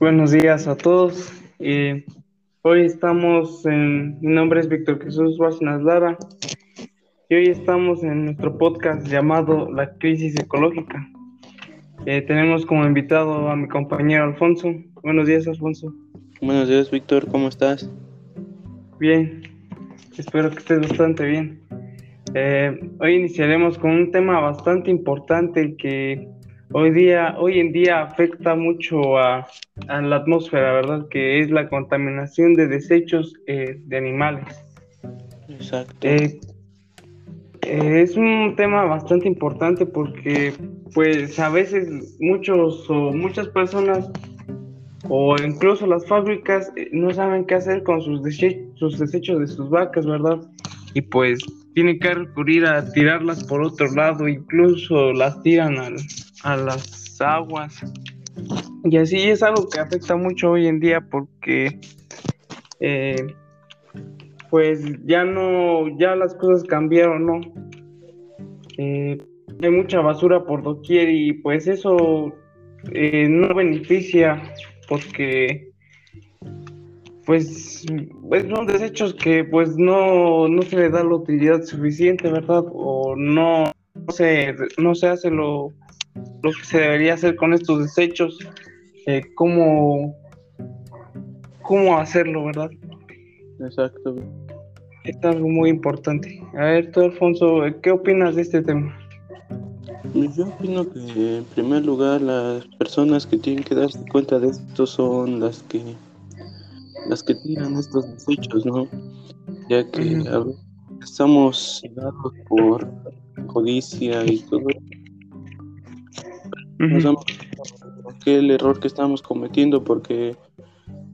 Buenos días a todos. Eh, hoy estamos en. Mi nombre es Víctor Jesús Bárcenas Lara y hoy estamos en nuestro podcast llamado La Crisis Ecológica. Eh, tenemos como invitado a mi compañero Alfonso. Buenos días, Alfonso. Buenos días, Víctor. ¿Cómo estás? Bien. Espero que estés bastante bien. Eh, hoy iniciaremos con un tema bastante importante que hoy día, hoy en día afecta mucho a, la atmósfera, ¿verdad? Que es la contaminación de desechos eh, de animales. Exacto. Eh, es un tema bastante importante porque, pues, a veces muchos o muchas personas o incluso las fábricas no saben qué hacer con sus, sus desechos de sus vacas, ¿verdad? Y pues tienen que recurrir a tirarlas por otro lado, incluso las tiran a las aguas. Y así es algo que afecta mucho hoy en día porque eh, pues ya no, ya las cosas cambiaron, ¿no? Eh, hay mucha basura por doquier y pues eso eh, no beneficia porque pues, pues, son desechos que pues no, no se le da la utilidad suficiente, ¿verdad? O no, se, no se hace lo, lo que se debería hacer con estos desechos, eh, cómo, cómo hacerlo, ¿verdad? Exacto. Es algo muy importante. A ver, tú, Alfonso, ¿qué opinas de este tema? Yo opino que en primer lugar las personas que tienen que darse cuenta de esto son las que las que tiran estos desechos, ¿no? Ya que estamos cegados por codicia y todo. Uh el error que estamos cometiendo porque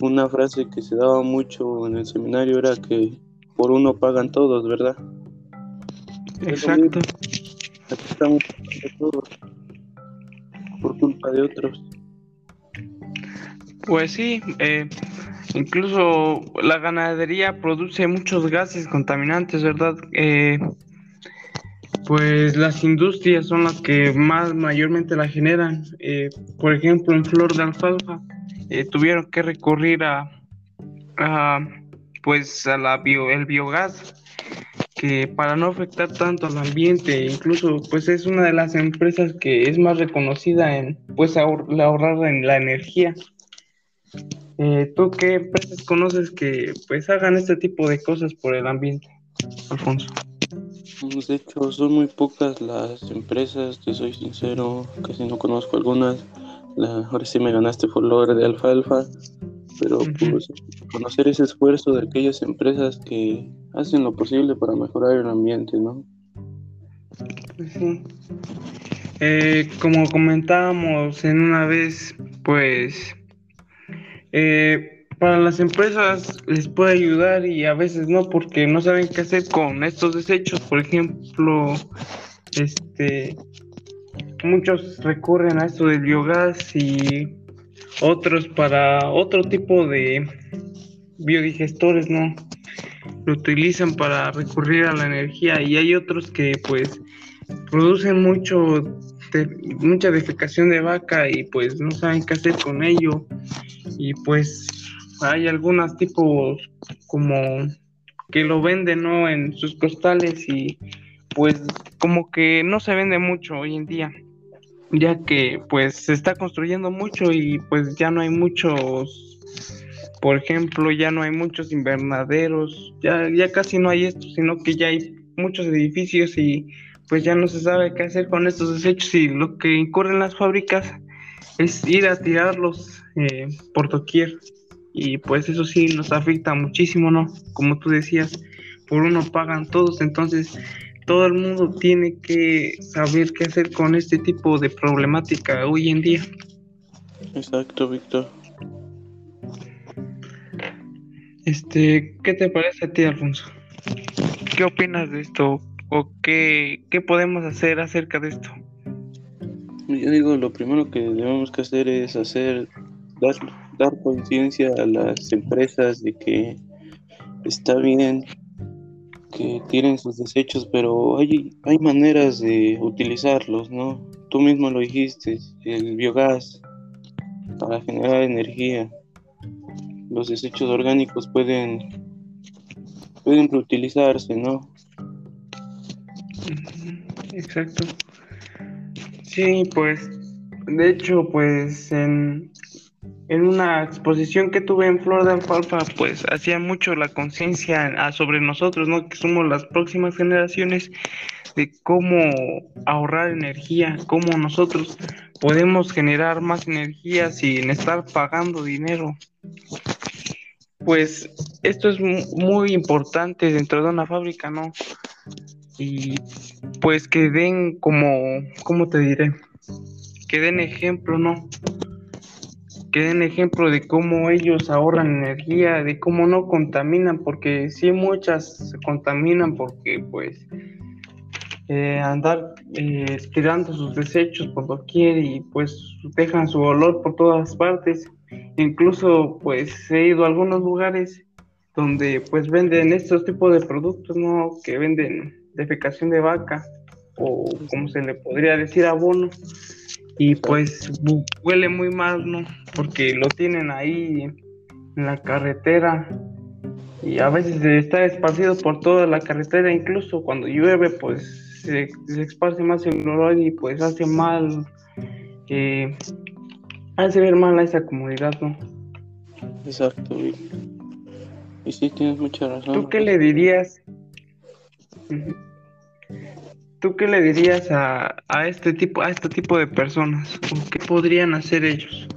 una frase que se daba mucho en el seminario era que por uno pagan todos, ¿verdad? Exacto. Aquí estamos todos por culpa de otros. Pues sí, eh, Incluso la ganadería produce muchos gases contaminantes, ¿verdad? Eh, pues las industrias son las que más mayormente la generan. Eh, por ejemplo, en Flor de Alfalfa eh, tuvieron que recurrir a, pues a la bio, el biogás que para no afectar tanto al ambiente, incluso pues es una de las empresas que es más reconocida en pues ahorrar en la energía. Eh, ¿Tú qué empresas conoces que pues hagan este tipo de cosas por el ambiente, Alfonso? Pues, de hecho, son muy pocas las empresas, te soy sincero, casi no conozco algunas. La, ahora sí me ganaste por lo de alfalfa, pero pues, conocer ese esfuerzo de aquellas empresas que hacen lo posible para mejorar el ambiente, ¿no? Sí. Eh, como comentábamos en una vez, pues eh, para las empresas les puede ayudar y a veces no porque no saben qué hacer con estos desechos. Por ejemplo, este muchos recurren a esto del biogás y otros para otro tipo de biodigestores, ¿no? Lo utilizan para recurrir a la energía y hay otros que pues producen mucho mucha defecación de vaca y pues no saben qué hacer con ello y pues hay algunos tipos como que lo venden no en sus costales y pues como que no se vende mucho hoy en día ya que pues se está construyendo mucho y pues ya no hay muchos por ejemplo ya no hay muchos invernaderos ya ya casi no hay esto sino que ya hay muchos edificios y pues ya no se sabe qué hacer con estos desechos y lo que incurren las fábricas es ir a tirarlos eh, por doquier y pues eso sí nos afecta muchísimo, ¿no? Como tú decías, por uno pagan todos, entonces todo el mundo tiene que saber qué hacer con este tipo de problemática hoy en día. Exacto, Víctor. Este, ¿qué te parece a ti, Alfonso? ¿Qué opinas de esto? ¿O qué, qué podemos hacer acerca de esto? Yo digo, lo primero que debemos que hacer es hacer, dar, dar conciencia a las empresas de que está bien que tienen sus desechos, pero hay, hay maneras de utilizarlos, ¿no? Tú mismo lo dijiste, el biogás. para generar energía. Los desechos orgánicos pueden, pueden reutilizarse, ¿no? Exacto. Sí, pues, de hecho, pues en, en una exposición que tuve en Flor de Alfalfa, pues hacía mucho la conciencia sobre nosotros, ¿no? Que somos las próximas generaciones de cómo ahorrar energía, cómo nosotros podemos generar más energía sin estar pagando dinero. Pues esto es muy importante dentro de una fábrica, ¿no? Y pues que den como, ¿cómo te diré? Que den ejemplo, ¿no? Que den ejemplo de cómo ellos ahorran energía, de cómo no contaminan, porque sí muchas contaminan porque pues eh, andar eh, tirando sus desechos por doquier y pues dejan su olor por todas partes. Incluso pues he ido a algunos lugares donde pues venden estos tipos de productos, ¿no? Que venden defecación de vaca o como se le podría decir abono y pues huele muy mal, ¿no? Porque lo tienen ahí en la carretera y a veces está esparcido por toda la carretera, incluso cuando llueve, pues se, esparce más el olor y pues hace mal, eh, hace ver mal a esa comunidad, ¿no? Exacto, y, sí tienes mucha razón. ¿Tú qué le dirías? ¿Tú qué le dirías a, este tipo a este tipo de personas? ¿Qué podrían hacer ellos?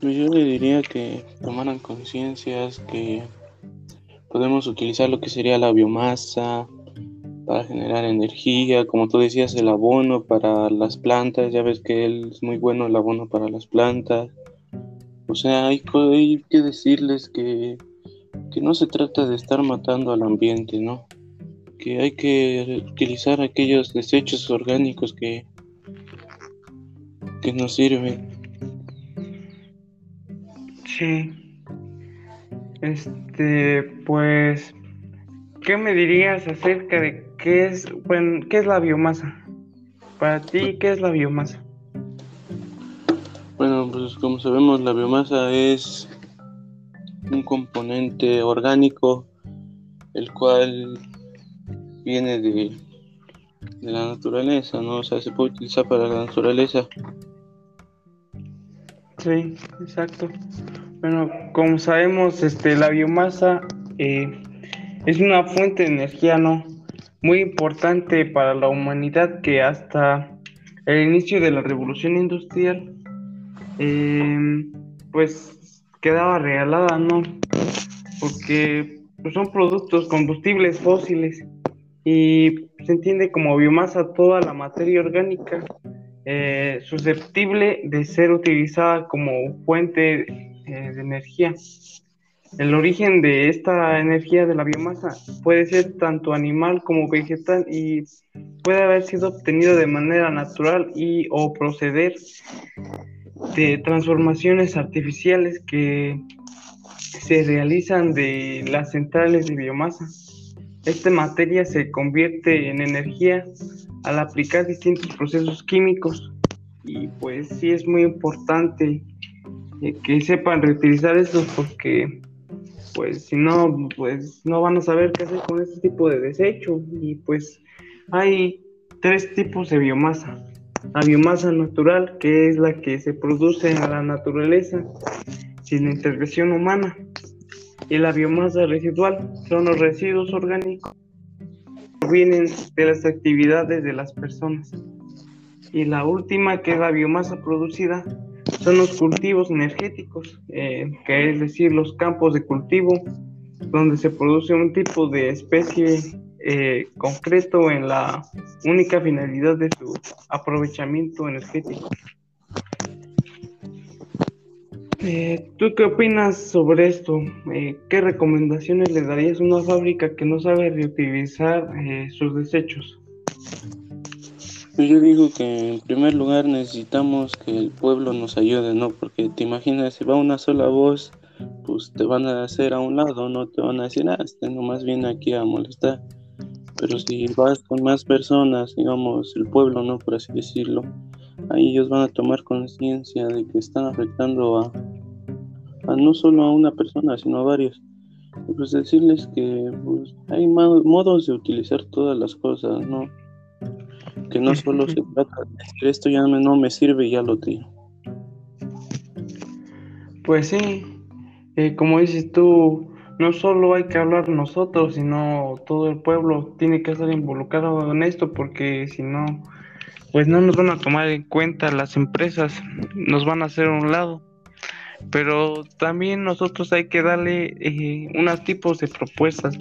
Pues yo le diría que tomaran conciencias que podemos utilizar lo que sería la biomasa para generar energía, como tú decías, el abono para las plantas, ya ves que es muy bueno el abono para las plantas. O sea, hay, hay que decirles que, que no se trata de estar matando al ambiente, ¿no? Que hay que utilizar aquellos desechos orgánicos que, que nos sirven. Sí. Este, pues, ¿qué me dirías acerca de qué es, bueno, qué es la biomasa? Para ti, ¿qué es la biomasa? Bueno, pues como sabemos, la biomasa es un componente orgánico el cual viene de, de la naturaleza, ¿no? O sea, se puede utilizar para la naturaleza. Sí, exacto. Bueno, como sabemos, este, la biomasa eh, es una fuente de energía, ¿no? Muy importante para la humanidad que hasta el inicio de la revolución industrial, eh, pues quedaba regalada, ¿no? Porque pues, son productos combustibles fósiles y se entiende como biomasa toda la materia orgánica eh, susceptible de ser utilizada como fuente eh, de energía. El origen de esta energía de la biomasa puede ser tanto animal como vegetal y puede haber sido obtenido de manera natural y o proceder de transformaciones artificiales que se realizan de las centrales de biomasa. Esta materia se convierte en energía al aplicar distintos procesos químicos. Y pues sí es muy importante eh, que sepan reutilizar esto porque pues si no pues no van a saber qué hacer con este tipo de desecho y pues hay tres tipos de biomasa. La biomasa natural que es la que se produce en la naturaleza sin intervención humana y la biomasa residual son los residuos orgánicos que vienen de las actividades de las personas. Y la última, que es la biomasa producida, son los cultivos energéticos, eh, que es decir, los campos de cultivo, donde se produce un tipo de especie eh, concreto en la única finalidad de su aprovechamiento energético. Eh, ¿Tú qué opinas sobre esto? Eh, ¿Qué recomendaciones le darías a una fábrica que no sabe reutilizar eh, sus desechos? Pues yo digo que en primer lugar necesitamos que el pueblo nos ayude, ¿no? Porque te imaginas, si va una sola voz, pues te van a hacer a un lado, no te van a decir, ah, este nomás viene aquí a molestar. Pero si vas con más personas, digamos, el pueblo, ¿no? Por así decirlo, ahí ellos van a tomar conciencia de que están afectando a, a, no solo a una persona, sino a varios. Y pues decirles que pues, hay modos de utilizar todas las cosas, ¿no? Que no solo se trata de decir esto ya no me sirve y ya lo tiro. Pues sí, eh, como dices tú, no solo hay que hablar nosotros, sino todo el pueblo tiene que estar involucrado en esto, porque si no, pues no nos van a tomar en cuenta las empresas, nos van a hacer a un lado. Pero también nosotros hay que darle eh, unos tipos de propuestas.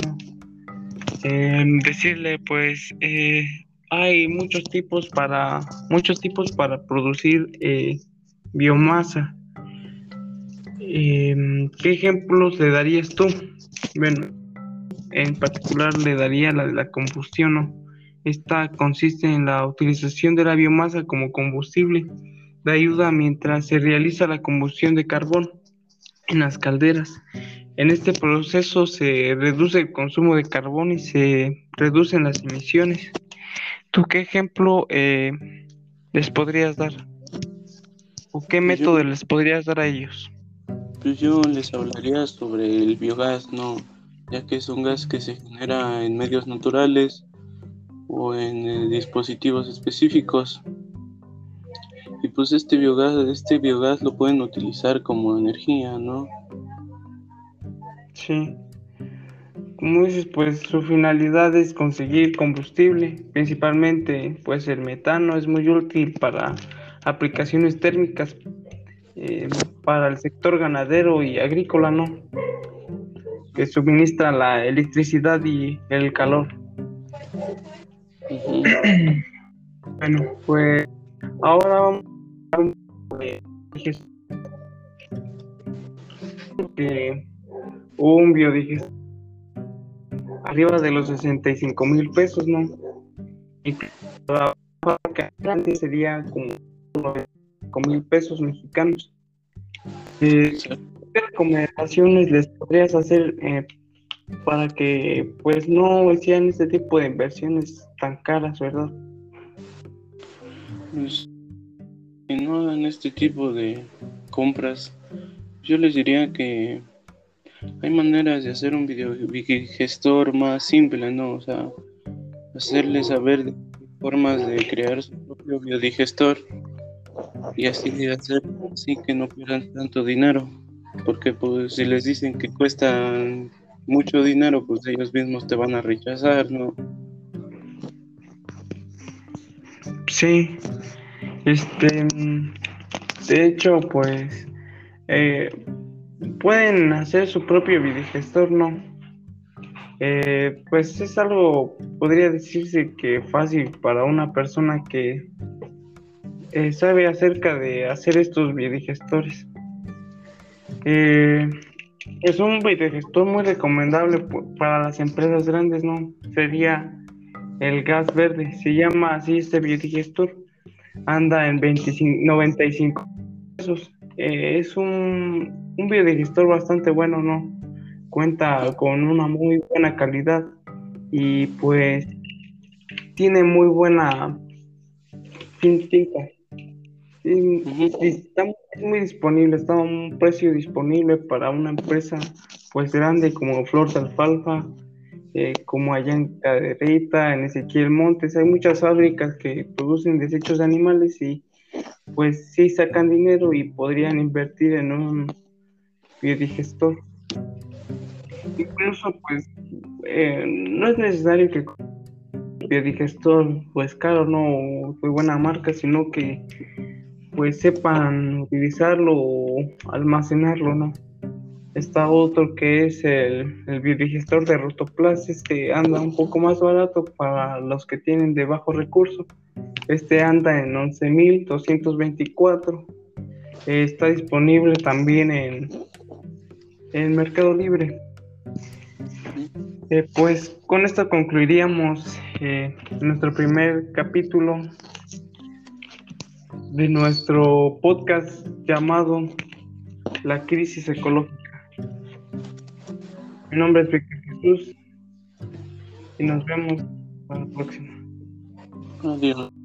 Eh, decirle, pues, eh, hay muchos tipos para, muchos tipos para producir biomasa. ¿Qué ejemplos le darías tú? Bueno, en particular le daría la de la combustión, ¿no? Esta consiste en la utilización de la biomasa como combustible de ayuda mientras se realiza la combustión de carbón en las calderas. En este proceso se reduce el consumo de carbón y se reducen las emisiones. ¿Tú qué ejemplo eh, les podrías dar? ¿O qué pues método les podrías dar a ellos? Pues yo les hablaría sobre el biogás, ¿no? Ya que es un gas que se genera en medios naturales o en eh, dispositivos específicos. Pues este biogás, este biogás lo pueden utilizar como energía, ¿no? Sí. Como dices, pues su finalidad es conseguir combustible, principalmente pues el metano es muy útil para aplicaciones térmicas eh, para el sector ganadero y agrícola, ¿no? Que suministra la electricidad y el calor. bueno, pues ahora vamos que un biodigestor arriba de los 65 mil pesos, ¿no? Y la grande sería como 5 mil pesos mexicanos. Eh, ¿Qué recomendaciones les podrías hacer eh, para que pues no hicieran este tipo de inversiones tan caras, ¿verdad? Pues, no hagan este tipo de compras, yo les diría que hay maneras de hacer un videogestor más simple, ¿no? O sea, hacerles saber formas de crear su propio biodigestor y así de hacer así que no pierdan tanto dinero. Porque pues si les dicen que cuestan mucho dinero, pues ellos mismos te van a rechazar, ¿no? Sí, este, de hecho, pues, eh, pueden hacer su propio videogestor, ¿no? Eh, pues es algo, podría decirse que fácil para una persona que eh, sabe acerca de hacer estos videogestores. Eh, es un videogestor muy recomendable para las empresas grandes, ¿no? Sería el gas verde, se llama así este videogestor, anda en 25, 95 pesos. Eh, es un, un biodigestor bastante bueno, ¿no? Cuenta con una muy buena calidad y pues tiene muy buena tinta. está muy disponible, está a un precio disponible para una empresa pues grande como Flor de Alfalfa, como allá en Caderita, en Ezequiel Montes, hay muchas fábricas que producen desechos de animales y pues sí sacan dinero y podrían invertir en un biodigestor. Incluso pues eh, no es necesario que biodigestor pues caro, no de buena marca, sino que pues sepan utilizarlo o almacenarlo, ¿no? Está otro que es el, el biodigestor de Rotoplas, este anda un poco más barato para los que tienen de bajo recurso. Este anda en 11.224. está disponible también en, en Mercado Libre. Eh, pues con esto concluiríamos eh, nuestro primer capítulo de nuestro podcast llamado La crisis ecológica. Mi nombre es Víctor Jesús y nos vemos para la próxima. Adiós.